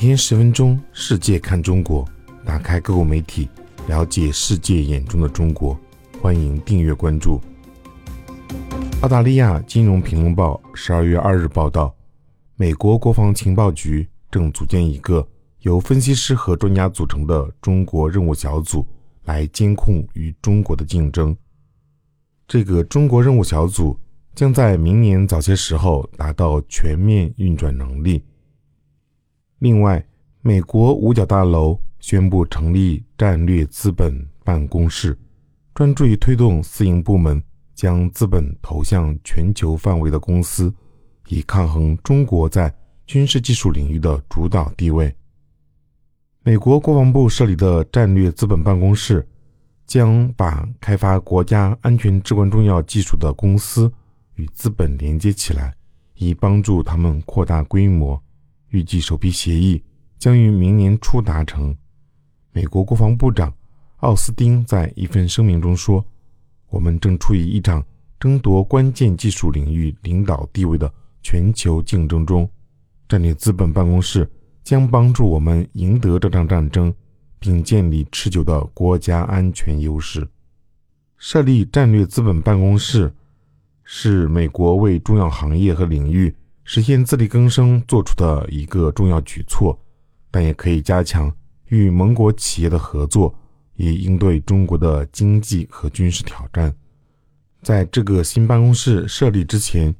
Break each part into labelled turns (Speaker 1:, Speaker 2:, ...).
Speaker 1: 每天十分钟，世界看中国，打开各国媒体，了解世界眼中的中国。欢迎订阅关注。澳大利亚金融评论报十二月二日报道，美国国防情报局正组建一个由分析师和专家组成的中国任务小组，来监控与中国的竞争。这个中国任务小组将在明年早些时候达到全面运转能力。另外，美国五角大楼宣布成立战略资本办公室，专注于推动私营部门将资本投向全球范围的公司，以抗衡中国在军事技术领域的主导地位。美国国防部设立的战略资本办公室。将把开发国家安全至关重要技术的公司与资本连接起来，以帮助他们扩大规模。预计首批协议将于明年初达成。美国国防部长奥斯汀在一份声明中说：“我们正处于一场争夺关键技术领域领导地位的全球竞争中，战略资本办公室将帮助我们赢得这场战争。”并建立持久的国家安全优势。设立战略资本办公室是美国为重要行业和领域实现自力更生做出的一个重要举措，但也可以加强与盟国企业的合作，以应对中国的经济和军事挑战。在这个新办公室设立之前，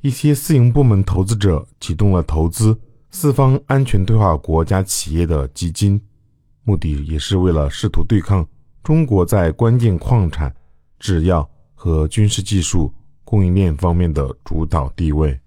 Speaker 1: 一些私营部门投资者启动了投资四方安全对话国家企业的基金。目的也是为了试图对抗中国在关键矿产、制药和军事技术供应链方面的主导地位。